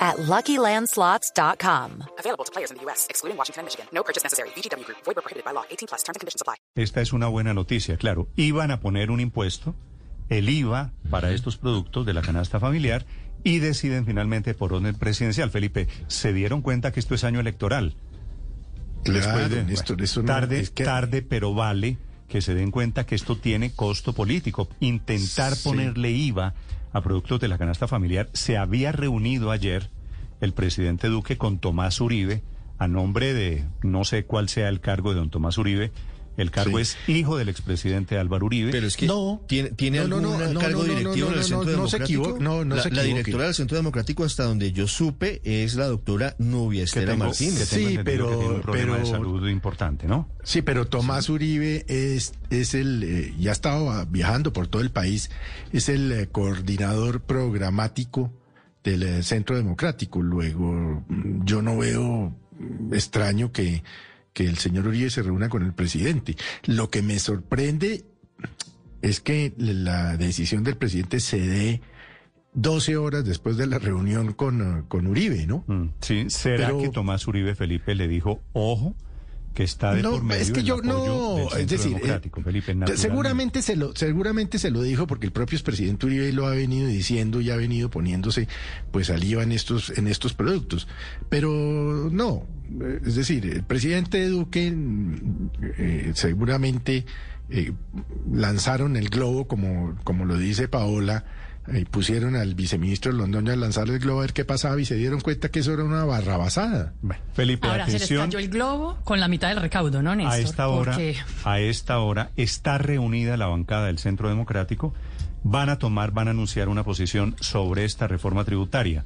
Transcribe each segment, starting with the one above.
at LuckyLandSlots.com. Available to players in the U.S., excluding Washington and Michigan. No purchase necessary. VGW Group. Void where prohibited by law. 18 plus. Terms and conditions apply. Esta es una buena noticia, claro. Iban a poner un impuesto, el IVA, para estos productos de la canasta familiar y deciden finalmente por orden presidencial. Felipe, se dieron cuenta que esto es año electoral. Claro, Después de- Néstor, bueno, eso no- tarde, es que- tarde, pero vale que se den cuenta que esto tiene costo político. Intentar Sí. ponerle IVA a productos de la canasta familiar. Se había reunido ayer el presidente Duque con Tomás Uribe a nombre de, no sé cuál sea el cargo de don Tomás Uribe. El cargo Sí. es hijo del expresidente Álvaro Uribe. Pero es que No. tiene, tiene No, algún no, no, cargo directivo no, en el Centro no, no se Democrático. equivoque, no, no la, se la directora del Centro Democrático, hasta donde yo supe, es la doctora Nubia Estela tengo- Martínez. Sí, pero- que tiene un problema de pero- salud importante, ¿no? Sí, pero Tomás Uribe es, es el, eh, ya estaba viajando por todo el país, es el eh, coordinador programático del eh, Centro Democrático. Luego, mm, yo no veo mm, extraño que, que el señor Uribe se reúna con el presidente. Lo que me sorprende es que la decisión del presidente se dé 12 horas después de la reunión con, con Uribe, ¿no? Mm, Sí, ¿será Pero- que Tomás Uribe Felipe le dijo, ojo, que está de No, por medio es que yo no, es decir, eh, Felipe, seguramente se lo, seguramente se lo dijo porque el propio expresidente Uribe lo ha venido diciendo y ha venido poniéndose pues al IVA en estos, en estos productos. Pero no, es decir, el presidente Duque mm, eh, seguramente eh, lanzaron el globo como, como lo dice Paola. eh, pusieron al viceministro Londoño a lanzar el globo a ver qué pasaba y se dieron cuenta que eso era una barrabasada. Bueno, Felipe, Ahora se le atención. estalló el globo con la mitad del recaudo, ¿no, Néstor? A esta hora, Porque a esta hora está reunida la bancada del Centro Democrático. Van a tomar, van a anunciar una posición sobre esta reforma tributaria.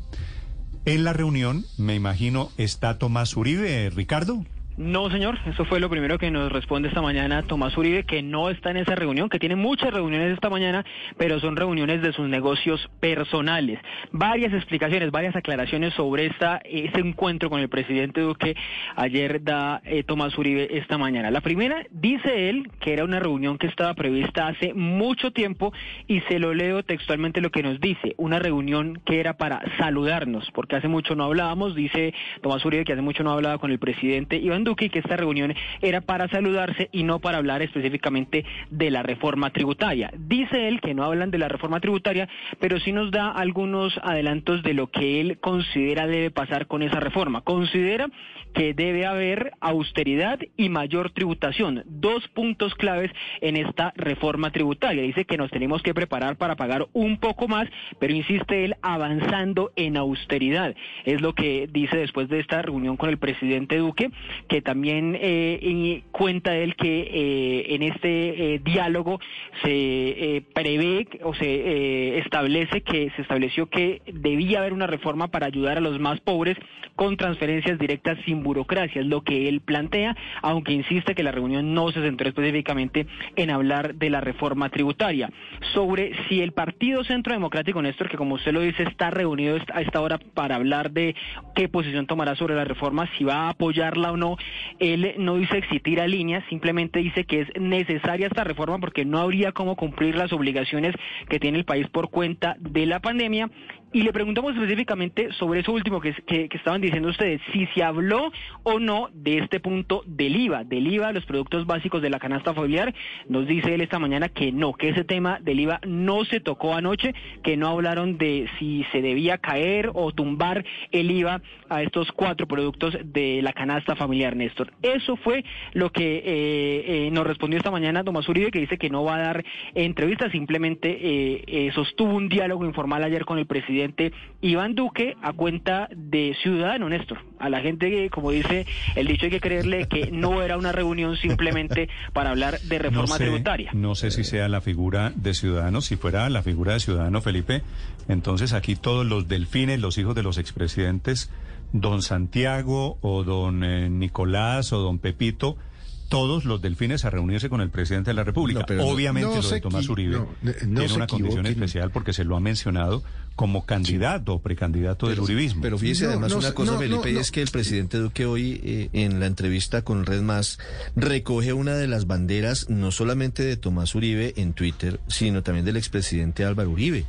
En la reunión, me imagino, está Tomás Uribe, Ricardo. No, señor, eso fue lo primero que nos responde esta mañana Tomás Uribe, que no está en esa reunión, que tiene muchas reuniones esta mañana, pero son reuniones de sus negocios personales. Varias explicaciones, varias aclaraciones sobre esta, este encuentro con el presidente Duque ayer da eh, Tomás Uribe esta mañana. La primera, dice él que era una reunión que estaba prevista hace mucho tiempo y se lo leo textualmente lo que nos dice, una reunión que era para saludarnos, porque hace mucho no hablábamos, dice Tomás Uribe que hace mucho no hablaba con el presidente Iván Duque y que esta reunión era para saludarse y no para hablar específicamente de la reforma tributaria. Dice él que no hablan de la reforma tributaria, pero sí nos da algunos adelantos de lo que él considera debe pasar con esa reforma. Considera que debe haber austeridad y mayor tributación, dos puntos claves en esta reforma tributaria. Dice que nos tenemos que preparar para pagar un poco más, pero insiste él avanzando en austeridad. Es lo que dice después de esta reunión con el presidente Duque, que también eh, cuenta él que eh, en este eh, diálogo se prevé o se establece que se estableció que debía haber una reforma para ayudar a los más pobres con transferencias directas sin burocracia, es lo que él plantea, aunque insiste que la reunión no se centró específicamente en hablar de la reforma tributaria. Sobre si el Partido Centro Democrático, Néstor, que como usted lo dice, está reunido a esta hora para hablar de qué posición tomará sobre la reforma, si va a apoyarla o no, él no dice existir a línea, simplemente dice que es necesaria esta reforma porque no habría cómo cumplir las obligaciones que tiene el país por cuenta de la pandemia. Y le preguntamos específicamente sobre eso último que, estaban diciendo ustedes, si se habló o no de este punto del IVA, del IVA los productos básicos de la canasta familiar. Nos dice él esta mañana que no, que ese tema del IVA no se tocó anoche, que no hablaron de si se debía caer o tumbar el IVA a estos cuatro productos de la canasta familiar, Néstor. Eso fue lo que eh, eh, nos respondió esta mañana Tomás Uribe, que dice que no va a dar entrevistas, simplemente eh, sostuvo un diálogo informal ayer con el presidente Iván Duque a cuenta de ciudadano, Néstor. A la gente, que, como dice el dicho, hay que creerle que no era una reunión simplemente para hablar de reforma no sé, tributaria. No sé si sea la figura de Ciudadano. Si fuera la figura de Ciudadano, Felipe, entonces aquí todos los delfines, los hijos de los expresidentes, don Santiago o don eh, Nicolás o don Pepito, todos los delfines a reunirse con el presidente de la República. No, pero no- Obviamente no lo de Tomás Uribe no, no tiene una condición especial porque se lo ha mencionado como candidato o precandidato del uribismo. Pero fíjese No, además no una cosa, no, Felipe, no, y es que el presidente Duque hoy eh, en la entrevista con Red Más recoge una de las banderas no solamente de Tomás Uribe en Twitter, sino también del expresidente Álvaro Uribe,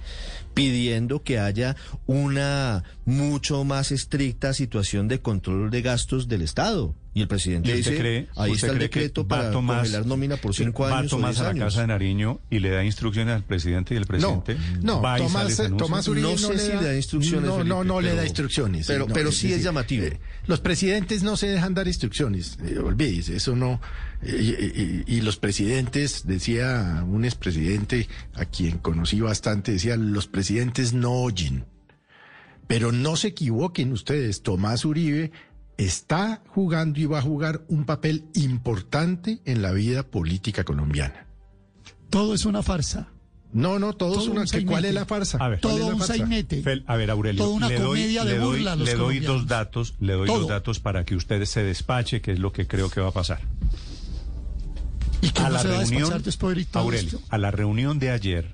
pidiendo que haya una mucho más estricta situación de control de gastos del Estado. Y el presidente ¿Y usted dice, cree- ahí usted está el cree que decreto va para Tomás- congelar nómina por cinco va años o Tomás a la años. casa de Nariño y le da instrucciones al presidente y el presidente No, va y Tomás, y. Tomás Uribe No no, sé le si da, le da instrucciones, No, no, Felipe, no le pero- da instrucciones. pero- no, pero sí es llamativo. los presidentes no se dejan dar instrucciones, eh, olvídese, eso no. eh, y, y- y los presidentes, decía un expresidente a quien conocí bastante, decía, los presidentes no oyen. Pero no se equivoquen ustedes, Tomás Uribe está jugando y va a jugar un papel importante en la vida política colombiana. Todo es una farsa. No, no, todo, es una. un que- ¿Cuál es la farsa? A ver. ¿Cuál es Todo la un farsa? sainete. Fel- a ver, Aurelio, Toda una le doy, comedia de le doy- burla a los le doy dos datos, le doy Todo. dos datos para que usted se despache, que es lo que creo que va a pasar. Y a no la se va a reunión, despachar después de todo Aurelio, esto. a la reunión de ayer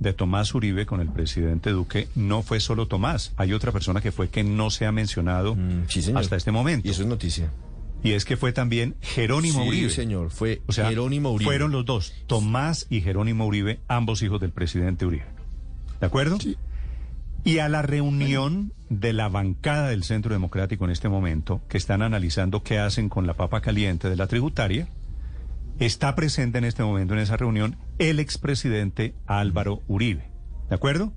de Tomás Uribe con el presidente Duque, no fue solo Tomás, hay otra persona que fue que no se ha mencionado Mm, sí, hasta este momento. Y eso es noticia. Y es que fue también Jerónimo sí, Uribe. señor, fue O sea, Jerónimo Uribe. fueron los dos, Tomás y Jerónimo Uribe, ambos hijos del presidente Uribe. ¿De acuerdo? Sí. Y a la reunión de la bancada del Centro Democrático en este momento, que están analizando qué hacen con la papa caliente de la tributaria, está presente en este momento en esa reunión el expresidente Álvaro Uribe. ¿De acuerdo?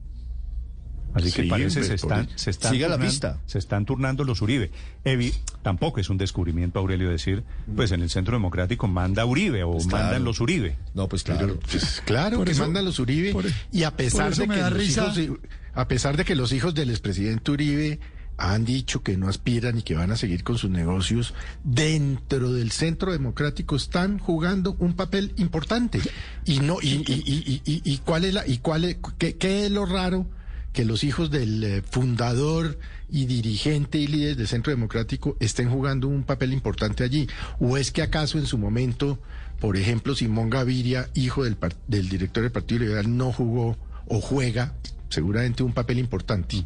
Así que Sí, parece hombre, se están, por- se están la pista. se están turnando los Uribe. Evi, tampoco es un descubrimiento, Aurelio, decir, pues en el Centro Democrático manda Uribe o Pues claro. mandan los Uribe. No, pues Pero, claro. pues, claro que eso- mandan los Uribe por- y a pesar de que da los risa. hijos de- a pesar de que los hijos del expresidente Uribe han dicho que no aspiran y que van a seguir con sus negocios dentro del Centro Democrático están jugando un papel importante y no y, cuál es la y cuál es qué, qué es lo raro que los hijos del eh, fundador y dirigente y líder del Centro Democrático estén jugando un papel importante allí. ¿O es que acaso en su momento, por ejemplo, Simón Gaviria, hijo del, del director del Partido Liberal, no jugó o juega seguramente un papel importante?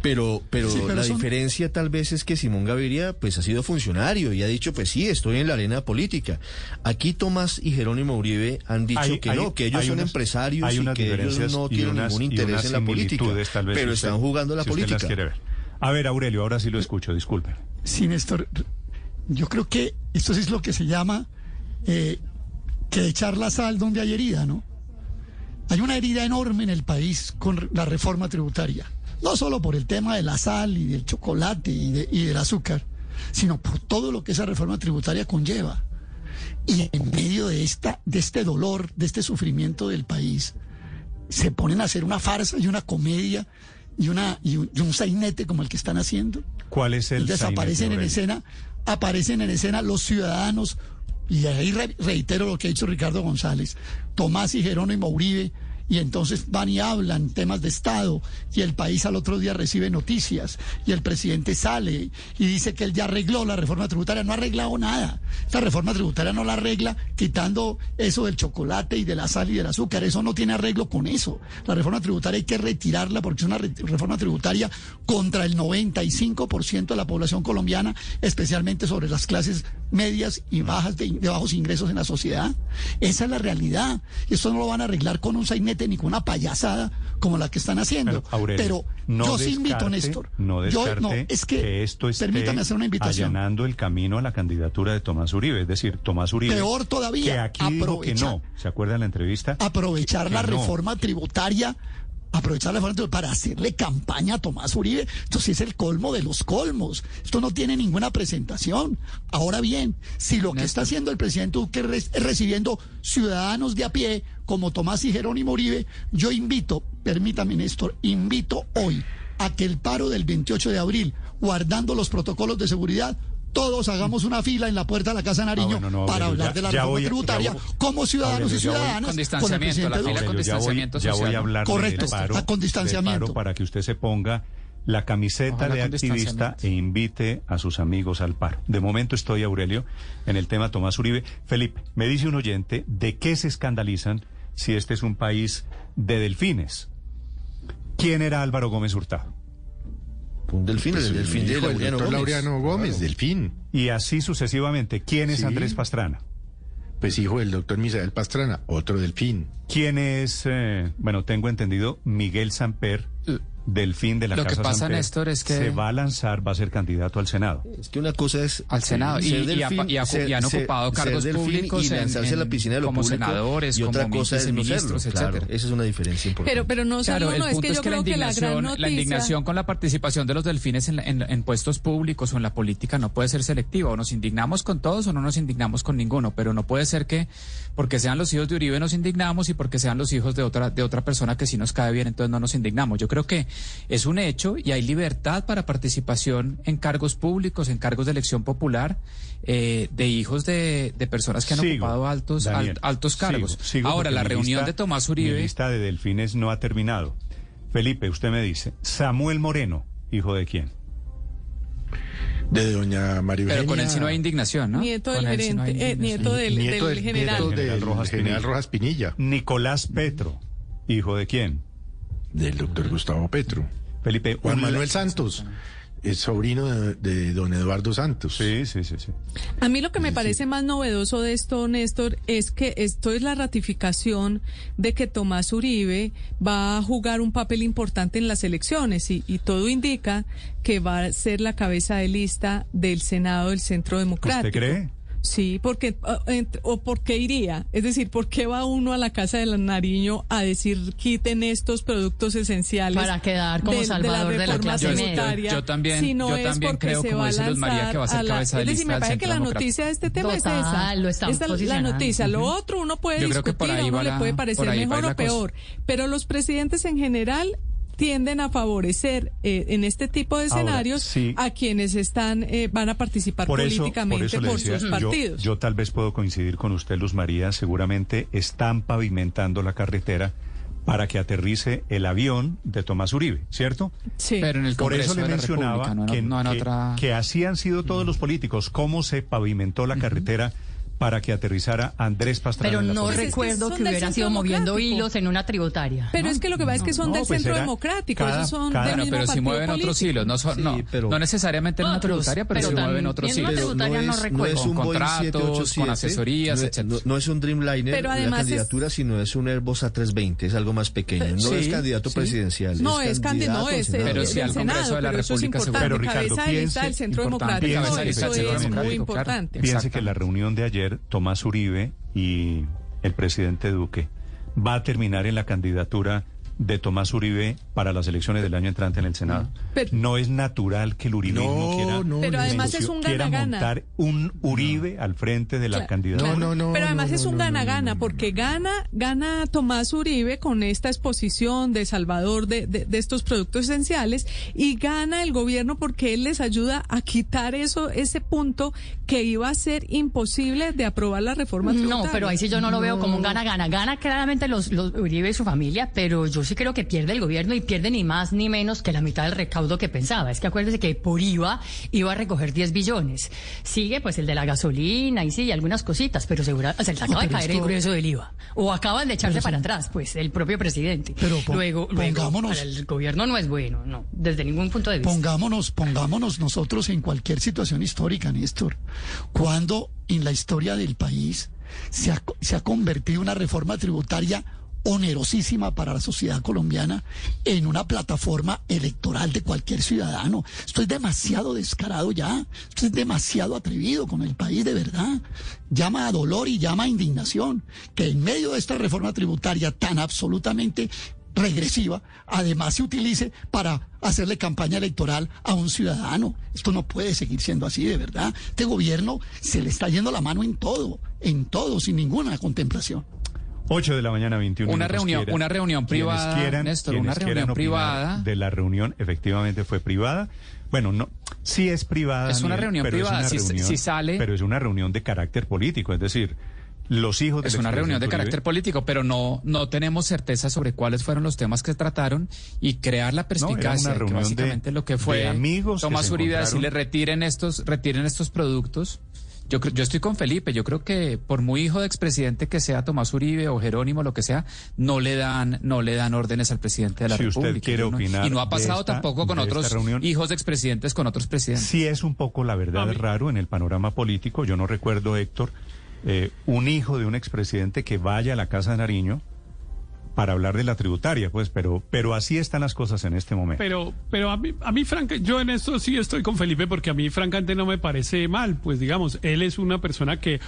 Pero, pero, Sí, pero la son- diferencia tal vez es que Simón Gaviria pues ha sido funcionario y ha dicho pues sí, estoy en la arena política. Aquí Tomás y Jerónimo Uribe han dicho Hay- que hay- no, que ellos son unas- empresarios hay y unas que ellos no tienen unas- ningún interés en la política. similitudes, tal vez, pero si usted- están jugando la si usted las política. ver. A ver, Aurelio, ahora sí lo escucho, disculpe. Sí, Néstor, yo creo que esto sí es lo que se llama eh, que echar la sal donde hay herida, ¿no? Hay una herida enorme en el país con la reforma tributaria, no solo por el tema de la sal y del chocolate y, de- y del azúcar, sino por todo lo que esa reforma tributaria conlleva. Y en medio de, esta, de este dolor, de este sufrimiento del país, se ponen a hacer una farsa y una comedia y, una, y, un, y un sainete como el que están haciendo. ¿Cuál es el Entonces sainete, aparecen en escena, aparecen en escena los ciudadanos, y ahí re- reitero lo que ha dicho Ricardo González, Tomás y Jerónimo Uribe, y entonces van y hablan temas de Estado, y el país al otro día recibe noticias, y el presidente sale y dice que él ya arregló la reforma tributaria, no ha arreglado nada. Esta reforma tributaria no la arregla quitando eso del chocolate y de la sal y del azúcar, eso no tiene arreglo con eso. La reforma tributaria hay que retirarla porque es una re- reforma tributaria contra el 95% de la población colombiana, especialmente sobre las clases medias y bajas de, de bajos ingresos en la sociedad. Esa es la realidad. Y esto no lo van a arreglar con un sainete ni con una payasada como la que están haciendo. Pero, Aurelio, Pero no yo sí invito, Néstor. No yo, no, es que, esto esté permítame hacer una invitación. allanando el camino a la candidatura de Tomás Uribe. Es decir, Tomás Uribe. Peor todavía, Que aquí dijo que aprovecha- no. ¿Se acuerda en la entrevista? aprovechar Que la no. reforma tributaria, aprovechar la reforma tributaria para hacerle campaña a Tomás Uribe. Esto sí es el colmo de los colmos. Esto no tiene ninguna presentación. Ahora bien, si lo que está haciendo el presidente Duque es recibiendo ciudadanos de a pie como Tomás y Jerónimo Uribe, yo invito, permítame Néstor, invito hoy a que el paro del 28 de abril, guardando los protocolos de seguridad, todos hagamos una fila en la puerta de la Casa de Nariño Ah, bueno, no, para Aurelio, hablar ya- de la reforma tributaria voy- como ciudadanos Aurelio, y ciudadanas Con distanciamiento, la fila con Aurelio, ya voy, distanciamiento ya voy a hablar Correcto, del paro, con del distanciamiento. paro para que usted se ponga la camiseta Ojalá de activista e distanciamiento. invite a sus amigos al paro. De momento estoy, Aurelio, en el tema Tomás Uribe. Felipe, me dice un oyente, ¿de qué se escandalizan si este es un país de delfines? ¿Quién era Álvaro Gómez Hurtado? Un delfín, Pues, el delfín de Laureano doctor Gómez. Laureano Gómez, Claro. delfín. Y así sucesivamente. ¿Quién es Sí. Andrés Pastrana? Pues hijo del doctor Misael Pastrana, otro delfín. ¿Quién es, eh, bueno, tengo entendido, Miguel Samper, delfín de la Lo que pasa, Néstor, es que- se va a lanzar, va a ser candidato al Senado. Es que una cosa es Al Senado. Y- ser y ha- y ha- y han ocupado ser cargos delfín públicos y en- lanzarse a la en- piscina de lo como público, senadores, y otra como cosa es no Claro, etcétera. esa es una diferencia importante. Pero, pero no Claro, solo, el no, es que es yo que la creo que la gran indignación, noticia... la indignación con la participación de los delfines en, la- en- en puestos públicos o en la política no puede ser selectiva. O nos indignamos con todos o no nos indignamos con ninguno. Pero no puede ser que porque sean los hijos de Uribe nos indignamos y porque sean los hijos de otra, de otra persona que sí nos cae bien, entonces no nos indignamos. Yo creo que es un hecho y hay libertad para participación en cargos públicos, en cargos de elección popular, eh, de hijos de, de personas que han Sigo, ocupado altos, Daniel, al- altos cargos. sigo Ahora, la mi reunión lista- de Tomás Mi Uribe. lista de delfines no ha terminado. Felipe, usted me dice, Samuel Moreno, hijo de quién? De doña María Pero con él sí no hay indignación, ¿no? Nieto del sí no gerente, eh, nieto del, Nieto del del- general. nieto General del Rojas general Pinilla. Rojas Pinilla, Nicolás Petro, hijo de quién? Del doctor Gustavo Petro. Felipe, Juan Manuel Santos, es sobrino de, de don Eduardo Santos. Sí, sí, sí, sí. A mí lo que me parece más novedoso de esto, Néstor, es que esto es la ratificación de que Tomás Uribe va a jugar un papel importante en las elecciones y, y todo indica que va a ser la cabeza de lista del Senado del Centro Democrático. ¿Usted cree? Sí, porque ah, o por qué iría, es decir, ¿por qué va uno a la casa de la Nariño a decir quiten estos productos esenciales Para quedar como de, salvador de la reforma clase media. tributaria? Yo- yo también- si no yo es también porque creo, se como va a dice Luz María, que va a ser lanzar cabeza de Es decir, lista me del parece que la noticia de este tema es esa. lo Esta es la noticia. Lo otro uno puede discutir, a uno le la- puede parecer mejor la o peor, pero los presidentes en general tienden a favorecer eh, en este tipo de Ahora, escenarios sí. a quienes están eh, van a participar Por eso, por políticamente eso por, decía, sus partidos. yo tal vez puedo coincidir con usted, Luz María, seguramente están pavimentando la carretera para que aterrice el avión de Tomás Uribe, ¿cierto? sí. Pero en el Por Congreso eso le mencionaba no en- que, no en que- otra... que así han sido todos los políticos, cómo se pavimentó la carretera para que aterrizara Andrés Pastrana. Pero no es que recuerdo son que del hubieran sido moviendo hilos en una tributaria. Pero ¿no? es que lo que pasa es que son No, del pues Centro Democrático, cada- esos son cada- del mismo pero si mueven otros hilos, no, son, Sí, no, pero- no necesariamente en una tributaria, pero, pero si mueven otros hilos. tributaria no recuerdo. es un Con contratos, 787, con asesorías, no, etcétera. no- no es un Dreamliner Pero la además es- candidatura, sino es un Airbus A320, es algo más pequeño. No Sí, es candidato sí. presidencial. No, es candidato, no, es. Pero si al Congreso Senado, de la República se Pero, Ricardo, cabeza del Centro Democrático, eso es muy importante. Piense que la reunión de ayer, Tomás Uribe y el presidente Duque. Va a terminar en la candidatura de Tomás Uribe para las elecciones del año entrante en el Senado. Pero- no es natural que el uribismo No, quiera, no, Pero no, además es un quiera gana-gana. montar un Uribe al frente de la Claro, candidatura. claro. No, no, no, Pero además no, es no, un no, gana-gana, no, no, porque gana, gana Tomás Uribe con esta exposición de Salvador de, de- de estos productos esenciales y gana el gobierno porque él les ayuda a quitar eso, ese punto que iba a ser imposible de aprobar la reforma No, tributaria. pero ahí sí yo no lo veo como un gana-gana. Gana claramente los, los Uribe y su familia, pero yo sí creo que pierde el gobierno y pierde ni más ni menos que la mitad del recaudo que pensaba. Es que acuérdese que por IVA iba a recoger 10 billones. Sigue pues el de la gasolina y sí, algunas cositas, pero segura, o sea, se acaba de caer el grueso del IVA. O acaban de echarse para atrás, pues, el propio presidente. Pero luego, luego, pongámonos- para el gobierno no es bueno, no, desde ningún punto de vista. Pongámonos, pongámonos nosotros en cualquier situación histórica, Néstor. Cuando en la historia del país se ha, se ha convertido una reforma tributaria onerosísima para la sociedad colombiana en una plataforma electoral de cualquier ciudadano. Esto es demasiado descarado ya. Esto es demasiado atrevido con el país de verdad. Llama a dolor y llama a indignación que en medio de esta reforma tributaria tan absolutamente regresiva, además se utilice para hacerle campaña electoral a un ciudadano. Esto no puede seguir siendo así, de verdad. Este gobierno se le está yendo la mano en todo, en todo, sin ninguna contemplación. 8 de la mañana, 21 Una reunión- una reunión privada, quieran- Néstor, quienes una reunión privada. De la reunión, efectivamente fue privada. Bueno, no, sí es privada. Es una Daniel, reunión pero privada, Es una si- reunión, si sale- Pero es una reunión de carácter político, es decir, los hijos del Es una reunión de carácter político, pero no, no tenemos certeza sobre cuáles fueron los temas que trataron y crear la perspicacia. que reunión de- básicamente lo que fue de amigos que Tomás se Uribe decirle retiren estos, retiren estos productos. Yo, creo- yo estoy con Felipe, yo creo que por muy hijo de expresidente que sea Tomás Uribe o Jerónimo, lo que sea, no le dan, no le dan órdenes al presidente de la Si usted República. quiere Y no- opinar y no ha pasado esta- tampoco con otros reunión. hijos de expresidentes, con otros presidentes. Sí es un poco la verdad raro en el panorama político. Yo no recuerdo, Héctor, eh, un hijo de un expresidente que vaya a la Casa de Nariño para hablar de la tributaria, pues, pero, pero así están las cosas en este momento. Pero, pero a mí, a mí franca, yo en esto sí estoy con Felipe porque a mí francamente no me parece mal, pues digamos, él es una persona que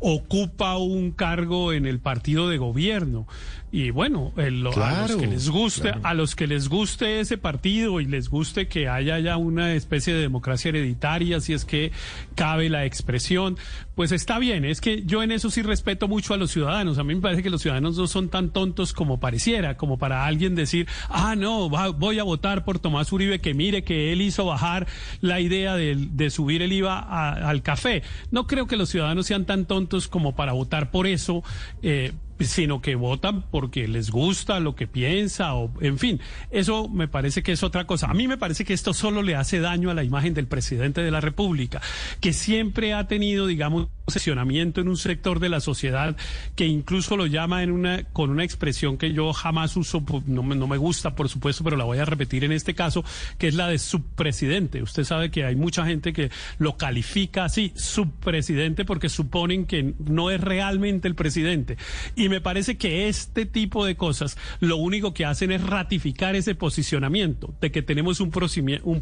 ocupa un cargo en el partido de gobierno y bueno, el- a los que les guste, claro. a los que les guste ese partido y les guste que haya ya una especie de democracia hereditaria, si es que cabe la expresión, pues está bien. Es que yo en eso sí respeto mucho a los ciudadanos. A mí me parece que los ciudadanos no son tan tontos como pareciera, como para alguien decir, ah, no, va- voy a votar por Tomás Uribe, que mire que él hizo bajar la idea de, de subir el IVA a- al café. No creo que los ciudadanos sean tan tontos como para votar por eso. eh, sino que votan porque les gusta lo que piensa o en fin, eso me parece que es otra cosa. A mí me parece que esto solo le hace daño a la imagen del presidente de la República, que siempre ha tenido, digamos, posicionamiento en un sector de la sociedad que incluso lo llama en una con una expresión que yo jamás uso, pu- no me, gusta, por supuesto, pero la voy a repetir en este caso, que es la de subpresidente. Usted sabe que hay mucha gente que lo califica así, subpresidente, porque suponen que no es realmente el presidente. Y me parece que este tipo de cosas lo único que hacen es ratificar ese posicionamiento de que tenemos un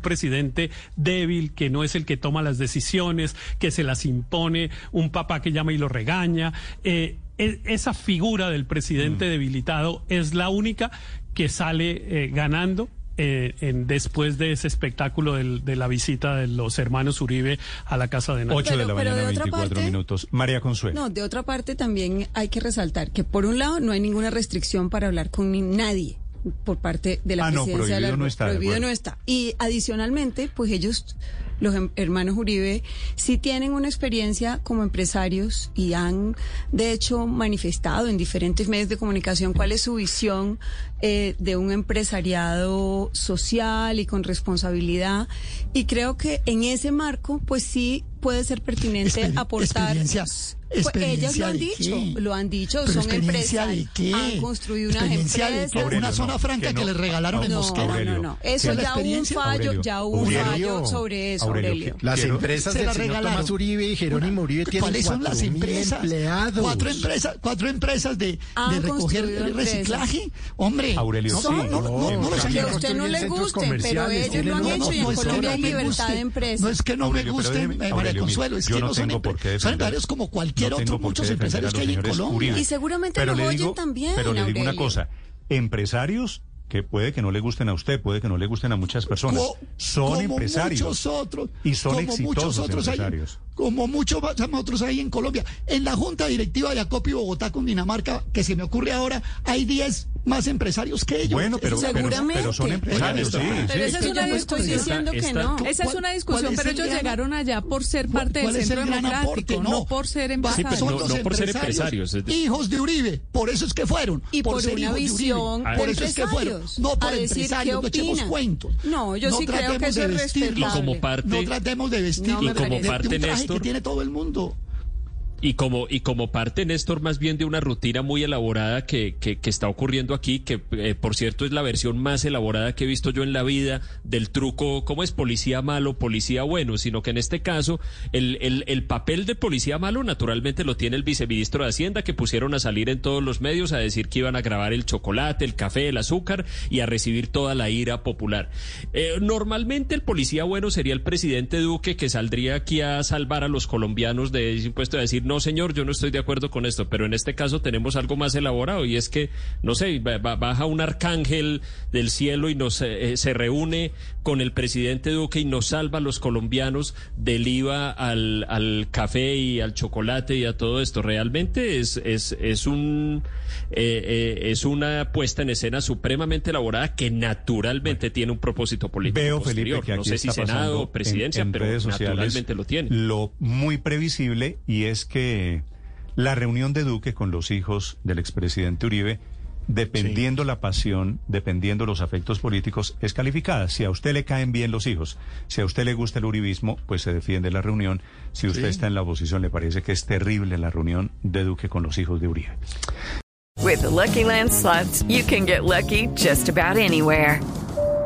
presidente débil, que no es el que toma las decisiones, que se las impone, un papá que llama y lo regaña. Eh, e- esa figura del presidente debilitado es la única que sale eh, ganando eh, en, después de ese espectáculo del- de la visita de los hermanos Uribe a la casa de Nariño. 8 de la mañana, de otra 24 parte- minutos. María Consuelo. No, de otra parte también hay que resaltar que por un lado no hay ninguna restricción para hablar con ni- nadie por parte de la Ah, no, presidencia de la prohibido no está, de prohibido no está. Y adicionalmente, pues ellos, los hem- hermanos Uribe, sí tienen una experiencia como empresarios y han, de hecho, manifestado en diferentes medios de comunicación cuál es su visión eh, de un empresariado social y con responsabilidad. Y creo que en ese marco, pues sí puede ser pertinente Exper- aportar. experiencia- Pues ellos experiencia lo han dicho, qué? lo han dicho, ¿Pero son experiencia de empresarios, qué? han construido unas ¿Experiencia de qué? empresas. Aurelio, Una zona no, franca que que, no. le regalaron en Mosquera. No, no, no. ¿Qué Eso es la ya hubo un fallo, Aurelio, ya hubo un fallo sobre eso, Aurelio, Aurelio. que- Las empresas Se del la señor regalaron. Tomás Uribe y Jerónimo Uribe tienen ¿Cuáles son las 4.000 empresas? empleados. Cuatro empresas, cuatro empresas de, de recoger reciclaje. Hombre, Aurelio, no, sí. no, no, no, no los Que a usted no le guste, pero ellos lo han hecho y en que Colombia hay libertad guste, de empresas. No es que no me gusten, Consuelo, es yo que no no, son, empresarios como cualquier no otro, muchos empresarios que hay en Colombia. Uribe. Y seguramente Pero le oyen digo- también, Pero le digo una cosa, empresarios que puede que no le gusten a usted, puede que no le gusten a muchas personas, Co- son como empresarios. muchos otros y son como exitosos muchos otros hay- empresarios. Como muchos otros hay en Colombia en la junta directiva de Acopi Bogotá con Dinamarca que se me ocurre ahora hay 10 más empresarios que ellos Bueno, pero, Eso- pero, Seguramente. pero son empresarios, sí, Pero sí. esa es Que una yo no estoy discusión. diciendo que Esta- no. Esa es ¿Cuál- una discusión, es pero el ellos gran- llegaron allá por ser parte ¿Cuál del centro gran democrático, aporte? no, por ser empresarios. son no- los no por ser empresarios, hijos de Uribe, por eso es que fueron. Y por ser una hijos de Uribe, visión Por eso es que fueron. empresarios, No por empresarios, no echemos cuentos. No, yo sí creo que eso de es respetable. Y como parte- No tratemos de vestir No me Y como parte, de Néstor, que tiene todo el mundo. Y como, y como parte, Néstor, más bien de una rutina muy elaborada que, que, que está ocurriendo aquí, que eh, por cierto es la versión más elaborada que he visto yo en la vida del truco, ¿cómo es policía malo, policía bueno? Sino que en este caso el, el, el papel de policía malo naturalmente lo tiene el viceministro de Hacienda, que pusieron a salir en todos los medios a decir que iban a grabar el chocolate, el café, el azúcar y a recibir toda la ira popular. Eh, normalmente el policía bueno sería el presidente Duque, que saldría aquí a salvar a los colombianos de ese impuesto, a decir, no señor, yo no estoy de acuerdo con esto, pero en este caso tenemos algo más elaborado y es que, no sé, ba- ba- baja un arcángel del cielo y nos eh, se reúne con el presidente Duque y nos salva a los colombianos del IVA al, al café y al chocolate y a todo esto. Realmente es, es, es un eh, eh, es una puesta en escena supremamente elaborada que naturalmente tiene un propósito político Veo, posterior. Felipe, que no aquí sé si Senado o presidencia, en, en pero naturalmente lo tiene. Lo muy previsible y es que La reunión de Duque con los hijos del expresidente Uribe, dependiendo la pasión, dependiendo los afectos políticos, es calificada. Si a usted le caen bien los hijos, si a usted le gusta el uribismo, pues se defiende la reunión. Si usted Sí. está en la oposición, le parece que es terrible la reunión de Duque con los hijos de Uribe. With the Lucky Land slots, you can get lucky just about anywhere.